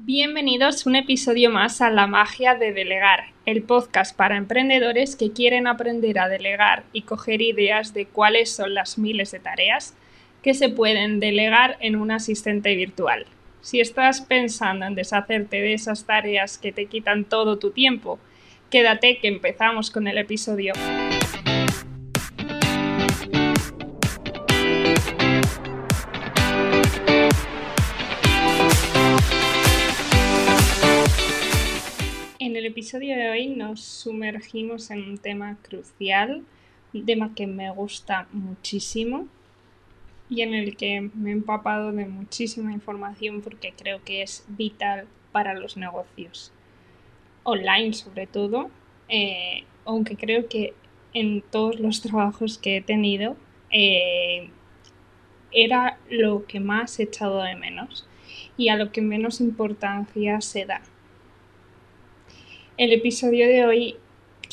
Bienvenidos un episodio más a La magia de delegar, el podcast para emprendedores que quieren aprender a delegar y coger ideas de cuáles son las miles de tareas que se pueden delegar en un asistente virtual. Si estás pensando en deshacerte de esas tareas que te quitan todo tu tiempo, quédate que empezamos con el episodio. En el episodio de hoy nos sumergimos en un tema crucial, un tema que me gusta muchísimo y en el que me he empapado de muchísima información porque creo que es vital para los negocios online sobre todo, eh, aunque creo que en todos los trabajos que he tenido eh, era lo que más he echado de menos y a lo que menos importancia se da. El episodio de hoy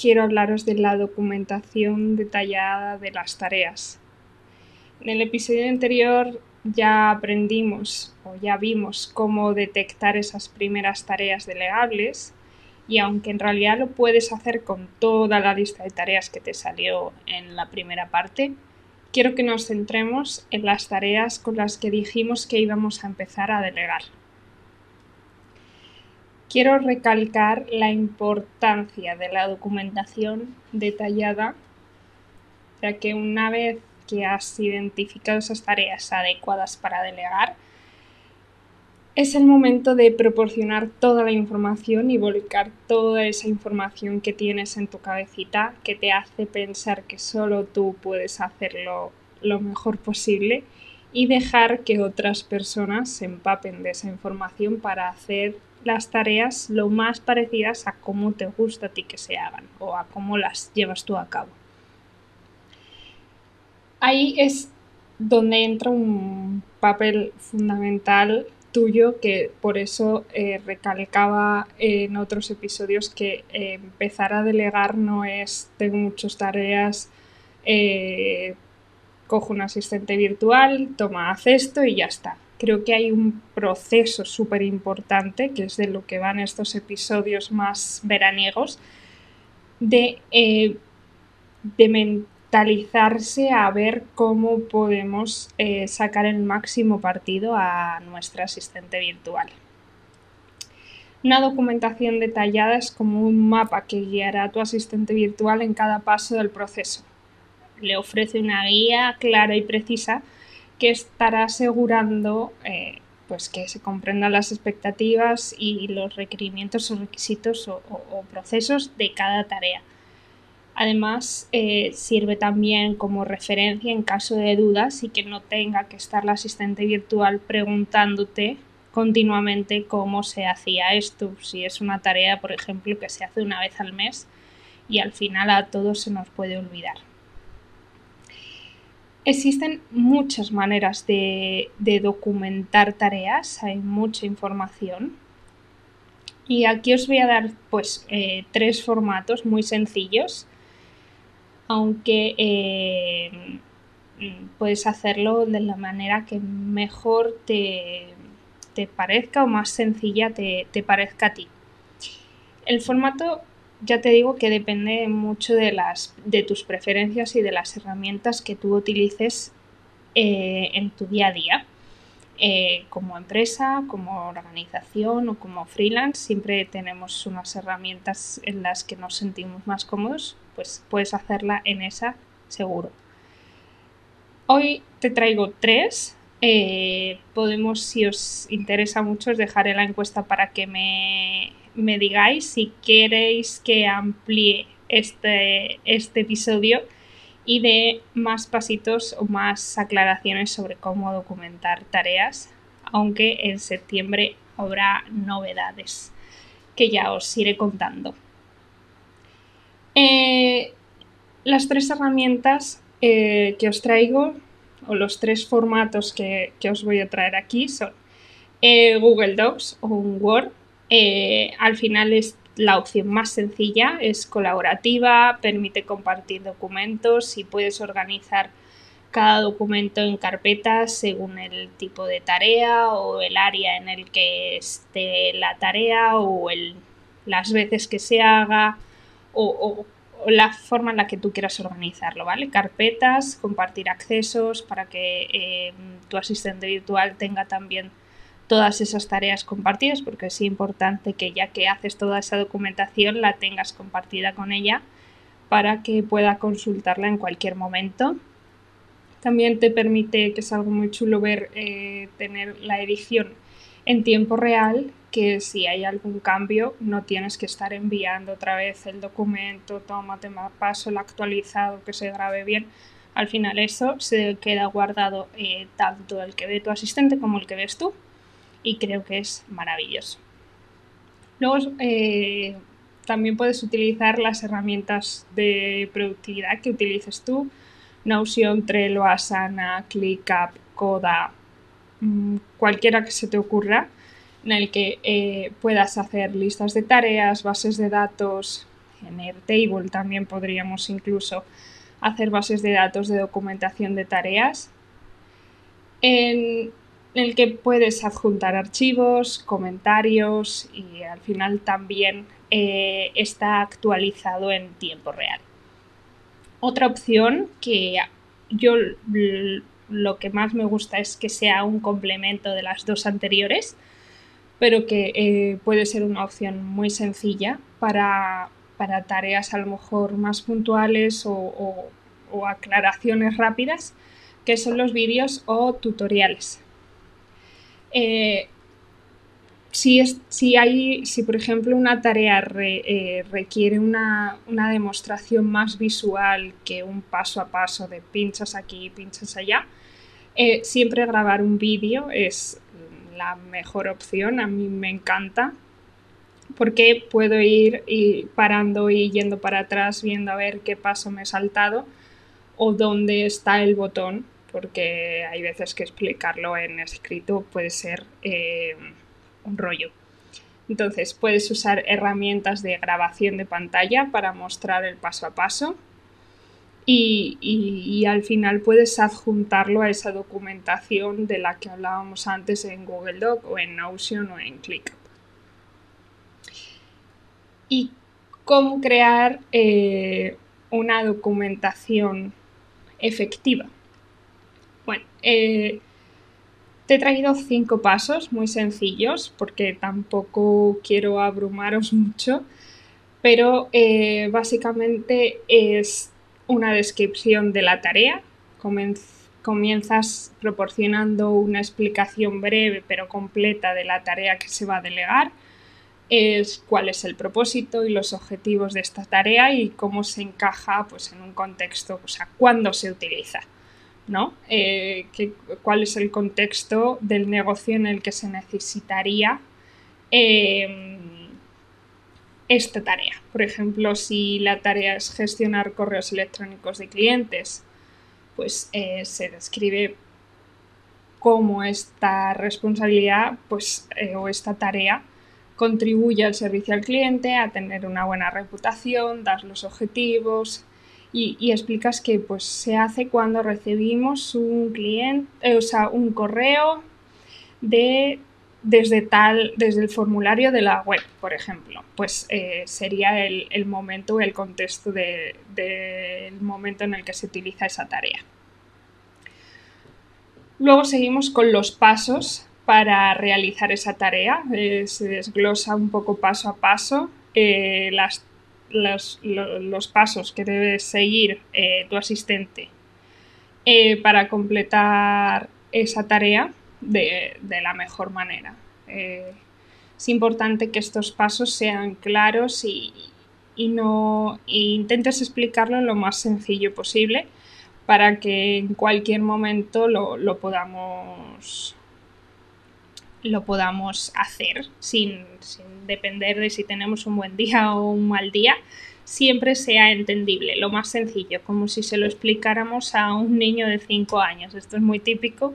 quiero hablaros de la documentación detallada de las tareas. En el episodio anterior ya aprendimos o ya vimos cómo detectar esas primeras tareas delegables y aunque en realidad lo puedes hacer con toda la lista de tareas que te salió en la primera parte, quiero que nos centremos en las tareas con las que dijimos que íbamos a empezar a delegar quiero recalcar la importancia de la documentación detallada, ya que una vez que has identificado esas tareas adecuadas para delegar, es el momento de proporcionar toda la información y volcar toda esa información que tienes en tu cabecita que te hace pensar que solo tú puedes hacerlo lo mejor posible y dejar que otras personas se empapen de esa información para hacer las tareas lo más parecidas a cómo te gusta a ti que se hagan o a cómo las llevas tú a cabo. Ahí es donde entra un papel fundamental tuyo que por eso eh, recalcaba en otros episodios que eh, empezar a delegar no es tengo muchas tareas, eh, cojo un asistente virtual, toma, haz esto y ya está creo que hay un proceso súper importante, que es de lo que van estos episodios más veraniegos, de, eh, de mentalizarse a ver cómo podemos eh, sacar el máximo partido a nuestra asistente virtual. Una documentación detallada es como un mapa que guiará a tu asistente virtual en cada paso del proceso. Le ofrece una guía clara y precisa que estará asegurando eh, pues que se comprendan las expectativas y los requerimientos o requisitos o, procesos de cada tarea. Además, eh, sirve también como referencia en caso de dudas y que no tenga que estar la asistente virtual preguntándote continuamente cómo se hacía esto, si es una tarea, por ejemplo, que se hace una vez al mes y al final a todos se nos puede olvidar. Existen muchas maneras de, documentar tareas, hay mucha información. Y aquí os voy a dar pues eh, tres formatos muy sencillos, aunque eh, puedes hacerlo de la manera que mejor te, parezca o más sencilla te, te parezca a ti. El formato ya te digo que depende mucho de, las, de tus preferencias y de las herramientas que tú utilices eh, en tu día a día. Eh, como empresa, como organización o como freelance, siempre tenemos unas herramientas en las que nos sentimos más cómodos, pues puedes hacerla en esa seguro. Hoy te traigo tres. Eh, podemos, si os interesa mucho, dejaré la encuesta para que me me digáis si queréis que amplíe este, este episodio y de más pasitos o más aclaraciones sobre cómo documentar tareas, aunque en septiembre habrá novedades que ya os iré contando. Eh, las tres herramientas eh, que os traigo o los tres formatos que, os voy a traer aquí son eh, Google Docs o un Word eh, al final es la opción más sencilla, es colaborativa, permite compartir documentos y puedes organizar cada documento en carpetas según el tipo de tarea o el área en el que esté la tarea o el, las veces que se haga o, la forma en la que tú quieras organizarlo, ¿vale? Carpetas, compartir accesos para que eh, tu asistente virtual tenga también todas esas tareas compartidas, porque es importante que ya que haces toda esa documentación la tengas compartida con ella para que pueda consultarla en cualquier momento. También te permite, que es algo muy chulo ver, eh, tener la edición en tiempo real, que si hay algún cambio no tienes que estar enviando otra vez el documento, tómate más paso, el actualizado, que se grabe bien. Al final eso se queda guardado eh, tanto el que ve tu asistente como el que ves tú y creo que es maravilloso. Luego eh, también puedes utilizar las herramientas de productividad que utilices tú, Notion, Trello, Asana, ClickUp, Coda, mm, cualquiera que se te ocurra, en el que eh, puedas hacer listas de tareas, bases de datos, en Airtable también podríamos incluso hacer bases de datos de documentación de tareas. En, el que puedes adjuntar archivos, comentarios y al final también eh, está actualizado en tiempo real. Otra opción que yo lo que más me gusta es que sea un complemento de las dos anteriores, pero que eh, puede ser una opción muy sencilla para, tareas a lo mejor más puntuales o aclaraciones rápidas, que son los vídeos o tutoriales. Eh, si, es, hay, por ejemplo una tarea eh, requiere una, demostración más visual que un paso a paso de pinchas aquí y pinchas allá, eh, siempre grabar un vídeo es la mejor opción, a mí me encanta, porque puedo ir y parando y yendo para atrás viendo a ver qué paso me he saltado o dónde está el botón porque hay veces que explicarlo en escrito puede ser eh, un rollo. Entonces puedes usar herramientas de grabación de pantalla para mostrar el paso a paso y, al final puedes adjuntarlo a esa documentación de la que hablábamos antes en Google Doc o en Notion o en ClickUp. Y cómo crear eh, una documentación efectiva. Bueno, eh, te he traído cinco pasos muy sencillos porque tampoco quiero abrumaros mucho, pero eh, básicamente es una descripción de la tarea. comienzas proporcionando una explicación breve pero completa de la tarea que se va a delegar. Es cuál es el propósito y los objetivos de esta tarea y cómo se encaja pues, en un contexto, o sea, cuándo se utiliza. ¿No? Eh, ¿Cuál es el contexto del negocio en el que se necesitaría em, esta tarea? Por ejemplo, si la tarea es gestionar correos electrónicos de clientes, pues eh, se describe cómo esta responsabilidad pues, eh, o esta tarea contribuye al servicio al cliente, a tener una buena reputación, dar los objetivos, y, explicas que pues, se hace cuando recibimos un cliente, eh, o sea, un correo de desde tal, desde el formulario de la web, por ejemplo, pues eh, sería el, el, momento, el contexto del momento en el que se utiliza esa tarea. Luego seguimos con los pasos para realizar esa tarea. Eh, se desglosa un poco paso a paso las los, los, pasos que debe seguir eh, tu asistente eh, para completar esa tarea de, la mejor manera. Eh, es importante que estos pasos sean claros y, no intentes explicarlo lo más sencillo posible para que en cualquier momento lo podamos lo podamos hacer sin, depender de si tenemos un buen día o un mal día, siempre sea entendible, lo más sencillo, como si se lo explicáramos a un niño de 5 años. Esto es muy típico,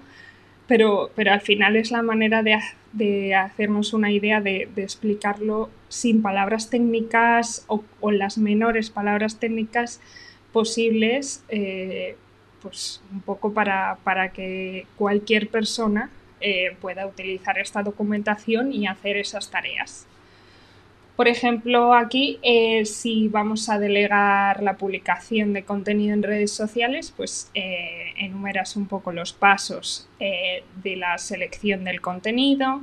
pero, pero al final es la manera de, hacernos una idea de, explicarlo sin palabras técnicas o, las menores palabras técnicas posibles. Eh, pues un poco para, que cualquier persona eh, pueda utilizar esta documentación y hacer esas tareas. Por ejemplo, aquí, eh, si vamos a delegar la publicación de contenido en redes sociales, pues eh, enumeras un poco los pasos de la selección del contenido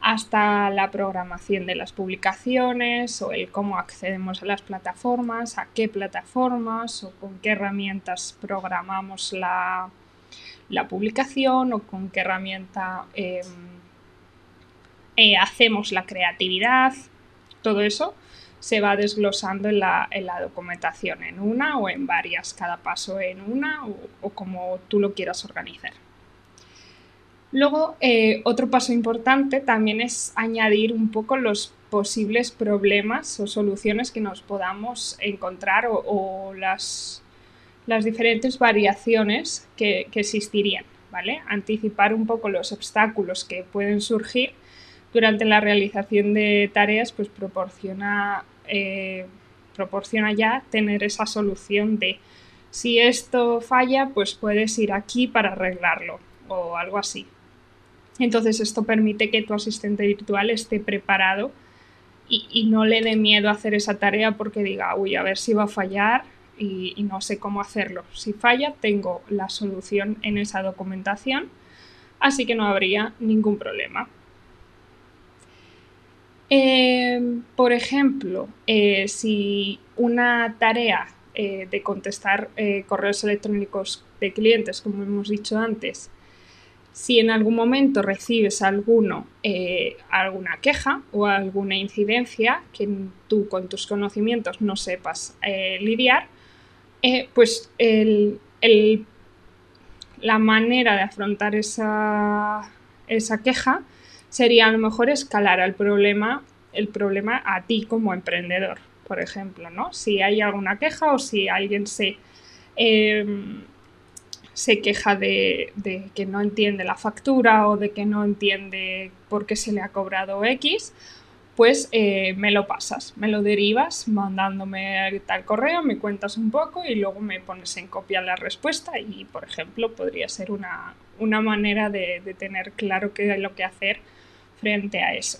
hasta la programación de las publicaciones o el cómo accedemos a las plataformas, a qué plataformas o con qué herramientas programamos la, la publicación o con qué herramienta em, hacemos la creatividad todo eso se va desglosando en la, documentación, en una o en varias, cada paso en una o, como tú lo quieras organizar. Luego, eh, otro paso importante también es añadir un poco los posibles problemas o soluciones que nos podamos encontrar o, las, las, diferentes variaciones que, que existirían, ¿vale? Anticipar un poco los obstáculos que pueden surgir durante la realización de tareas pues proporciona, eh, proporciona ya tener esa solución de si esto falla pues puedes ir aquí para arreglarlo o algo así. Entonces esto permite que tu asistente virtual esté preparado y, no le dé miedo hacer esa tarea porque diga, uy, a ver si va a fallar y, no sé cómo hacerlo. Si falla, tengo la solución en esa documentación, así que no habría ningún problema. Em, por ejemplo, eh, si una tarea eh, de contestar eh, correos electrónicos de clientes, como hemos dicho antes, si en algún momento recibes alguno, alguna queja o alguna incidencia que tú con tus conocimientos no sepas lidiar, pues la manera de afrontar esa, esa queja sería a lo mejor escalar al problema, el problema a ti como emprendedor, por ejemplo, ¿no? Si hay alguna queja o si alguien se, em, se queja de, que no entiende la factura o de que no entiende por qué se le ha cobrado X, pues eh, me lo pasas, me lo derivas mandándome tal correo, me cuentas un poco y luego me pones en copia la respuesta y, por ejemplo, podría ser una, manera de, de, tener claro qué es lo que hacer frente a eso.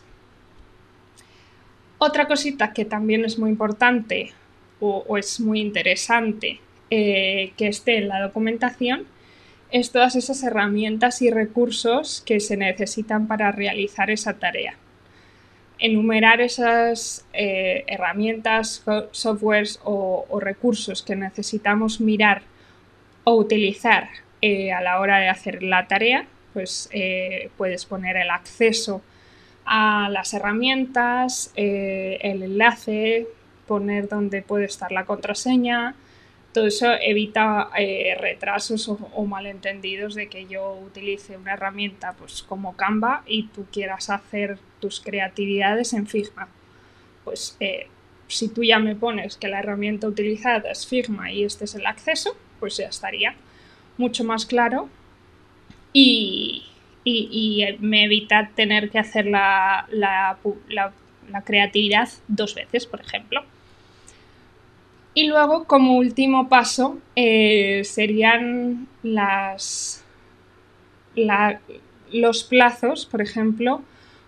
Otra cosita que también es muy importante o, es muy interesante eh, que esté en la documentación es todas esas herramientas y recursos que se necesitan para realizar esa tarea. Enumerar esas eh, herramientas, softwares o, recursos que necesitamos mirar o utilizar eh, a la hora de hacer la tarea pues eh, puedes poner el acceso a las herramientas, el enlace, poner dónde puede estar la contraseña. Todo eso evita eh, retrasos o, malentendidos de que yo utilice una herramienta pues, como Canva y tú quieras hacer tus creatividades en Figma. Pues si tú ya me pones que la herramienta utilizada es Figma y este es el acceso, pues ya estaría mucho más claro y, me evita tener que hacer la, creatividad dos veces, por ejemplo. Y luego, como último paso, eh, serían los plazos, por ejemplo,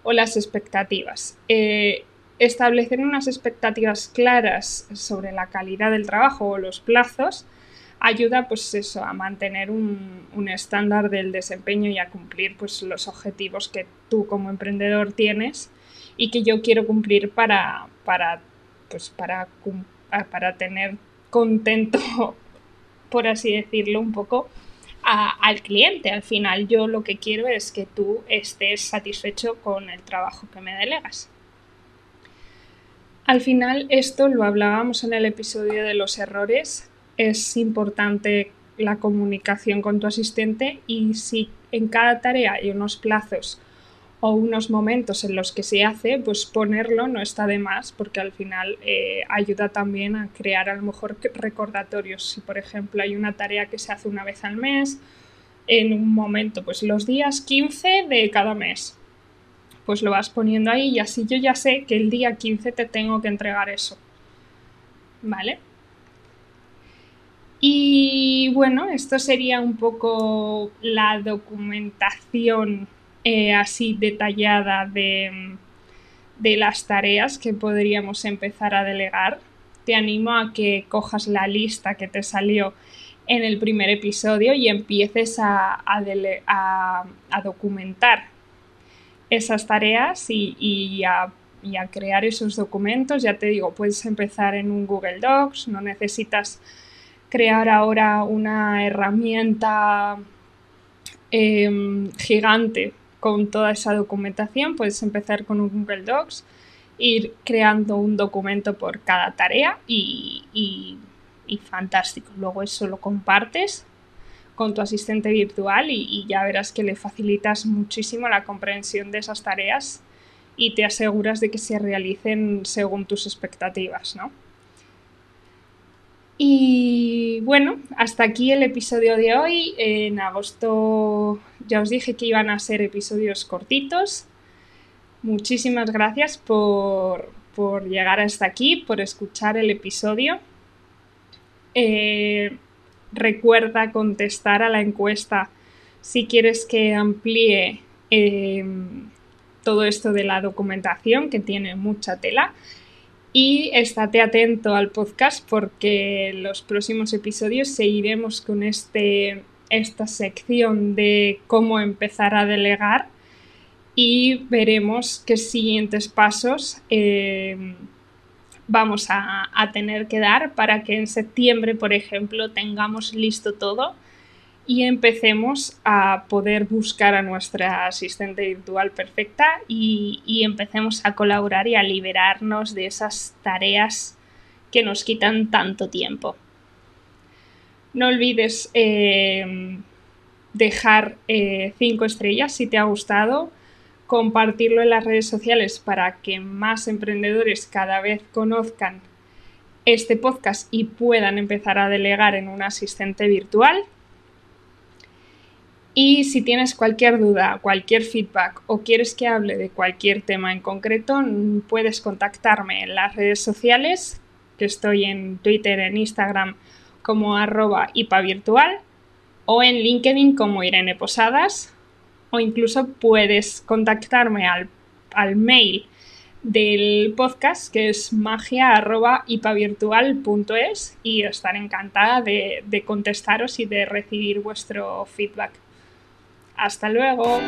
o las expectativas. Eh, establecer unas expectativas claras sobre la calidad del trabajo o los plazos ayuda pues eso, a mantener un, estándar del desempeño y a cumplir pues los objetivos que tú como emprendedor tienes y que yo quiero cumplir para, para, pues para, para tener contento, por así decirlo, un poco al cliente. Al final yo lo que quiero es que tú estés satisfecho con el trabajo que me delegas. Al final esto lo hablábamos en el episodio de los errores es importante la comunicación con tu asistente y si en cada tarea hay unos plazos o unos momentos en los que se hace, pues ponerlo no está de más porque al final eh, ayuda también a crear a lo mejor recordatorios. Si por ejemplo hay una tarea que se hace una vez al mes, en un momento, pues los días 15 de cada mes, pues lo vas poniendo ahí y así yo ya sé que el día 15 te tengo que entregar eso. ¿Vale? Y bueno, esto sería un poco la documentación eh, así detallada de, de las tareas que podríamos empezar a delegar. Te animo a que cojas la lista que te salió en el primer episodio y empieces a, a, documentar esas tareas y, a, crear esos documentos. Ya te digo, puedes empezar en un Google Docs, no necesitas crear ahora una herramienta em, gigante con toda esa documentación. Puedes empezar con un Google Docs, ir creando un documento por cada tarea y, y, fantástico. Luego eso lo compartes con tu asistente virtual y, y, ya verás que le facilitas muchísimo la comprensión de esas tareas y te aseguras de que se realicen según tus expectativas, ¿no? Y bueno, hasta aquí el episodio de hoy. En agosto ya os dije que iban a ser episodios cortitos. Muchísimas gracias por, llegar hasta aquí, por escuchar el episodio. Eh, recuerda contestar a la encuesta si quieres que amplíe eh, todo esto de la documentación, que tiene mucha tela. Y estate atento al podcast porque los próximos episodios seguiremos con este, esta sección de cómo empezar a delegar y veremos qué siguientes pasos eh, vamos a, tener que dar para que en septiembre, por ejemplo, tengamos listo todo y empecemos a poder buscar a nuestra asistente virtual perfecta y, empecemos a colaborar y a liberarnos de esas tareas que nos quitan tanto tiempo. No olvides eh, dejar 5 eh, estrellas si te ha gustado, compartirlo en las redes sociales para que más emprendedores cada vez conozcan este podcast y puedan empezar a delegar en un asistente virtual y si tienes cualquier duda, cualquier feedback o quieres que hable de cualquier tema en concreto, puedes contactarme en las redes sociales, que estoy en Twitter, en Instagram como arroba virtual o en LinkedIn como Irene Posadas o incluso puedes contactarme al, mail del podcast que es magia.ipavirtual.es y estaré encantada de contestaros y de recibir vuestro feedback. Hasta luego.